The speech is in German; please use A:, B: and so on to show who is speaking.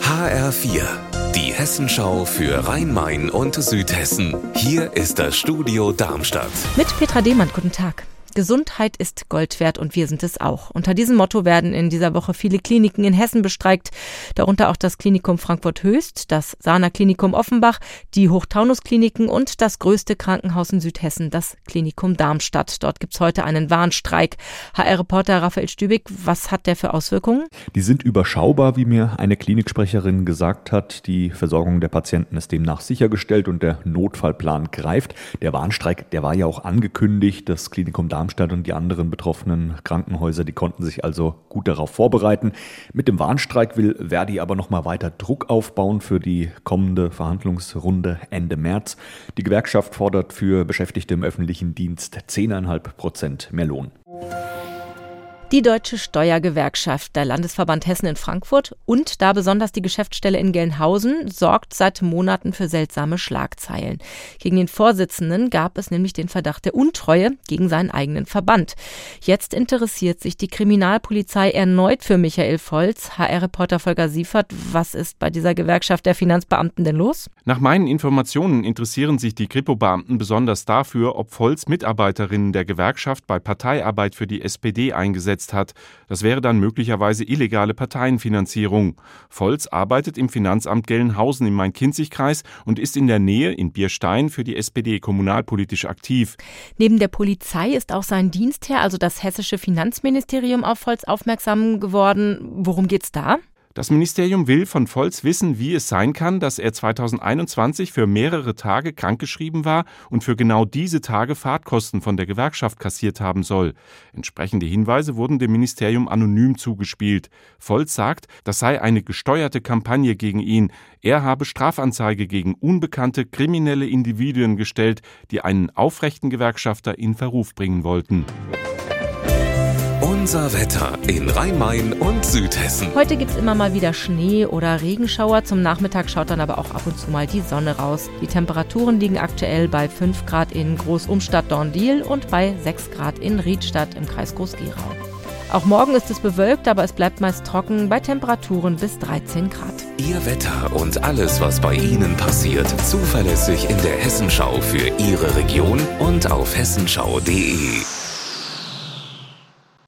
A: HR4, die Hessenschau für Rhein-Main und Südhessen. Hier ist das Studio Darmstadt.
B: Mit Petra Demann, guten Tag. Gesundheit ist Gold wert und wir sind es auch. Unter diesem Motto werden in dieser Woche viele Kliniken in Hessen bestreikt, darunter auch das Klinikum Frankfurt-Höchst, das Sahner Klinikum Offenbach, die Hochtaunus-Kliniken und das größte Krankenhaus in Südhessen, das Klinikum Darmstadt. Dort gibt es heute einen Warnstreik. HR-Reporter Raphael Stübig, was hat der für Auswirkungen?
C: Die sind überschaubar, wie mir eine Kliniksprecherin gesagt hat. Die Versorgung der Patienten ist demnach sichergestellt und der Notfallplan greift. Der Warnstreik, der war ja auch angekündigt. Das Klinikum Darmstadt Darmstadt und die anderen betroffenen Krankenhäuser, die konnten sich also gut darauf vorbereiten. Mit dem Warnstreik will Verdi aber noch mal weiter Druck aufbauen für die kommende Verhandlungsrunde Ende März. Die Gewerkschaft fordert für Beschäftigte im öffentlichen Dienst 10,5 Prozent mehr Lohn.
B: Die Deutsche Steuergewerkschaft, der Landesverband Hessen in Frankfurt und da besonders die Geschäftsstelle in Gelnhausen sorgt seit Monaten für seltsame Schlagzeilen. Gegen den Vorsitzenden gab es nämlich den Verdacht der Untreue gegen seinen eigenen Verband. Jetzt interessiert sich die Kriminalpolizei erneut für Michael Volz. HR-Reporter Volker Siefert, was ist bei dieser Gewerkschaft der Finanzbeamten denn los?
D: Nach meinen Informationen interessieren sich die Kripo-Beamten besonders dafür, ob Volz Mitarbeiterinnen der Gewerkschaft bei Parteiarbeit für die SPD eingesetzt eingesetzt hat. Das wäre dann möglicherweise illegale Parteienfinanzierung. Volz arbeitet im Finanzamt Gelnhausen im Main-Kinzig-Kreis und ist in der Nähe in Bierstein für die SPD kommunalpolitisch aktiv.
B: Neben der Polizei ist auch sein Dienstherr, also das hessische Finanzministerium, auf Volz aufmerksam geworden. Worum geht's da?
D: Das Ministerium will von Volz wissen, wie es sein kann, dass er 2021 für mehrere Tage krankgeschrieben war und für genau diese Tage Fahrtkosten von der Gewerkschaft kassiert haben soll. Entsprechende Hinweise wurden dem Ministerium anonym zugespielt. Volz sagt, das sei eine gesteuerte Kampagne gegen ihn. Er habe Strafanzeige gegen unbekannte kriminelle Individuen gestellt, die einen aufrechten Gewerkschafter in Verruf bringen wollten.
A: Unser Wetter in Rhein-Main und Südhessen.
B: Heute gibt es immer mal wieder Schnee oder Regenschauer. Zum Nachmittag schaut dann aber auch ab und zu mal die Sonne raus. Die Temperaturen liegen aktuell bei 5 Grad in Großumstadt-Dorndiel und bei 6 Grad in Riedstadt im Kreis Groß-Gerau. Auch morgen ist es bewölkt, aber es bleibt meist trocken bei Temperaturen bis 13 Grad.
A: Ihr Wetter und alles, was bei Ihnen passiert, zuverlässig in der Hessenschau für Ihre Region und auf hessenschau.de.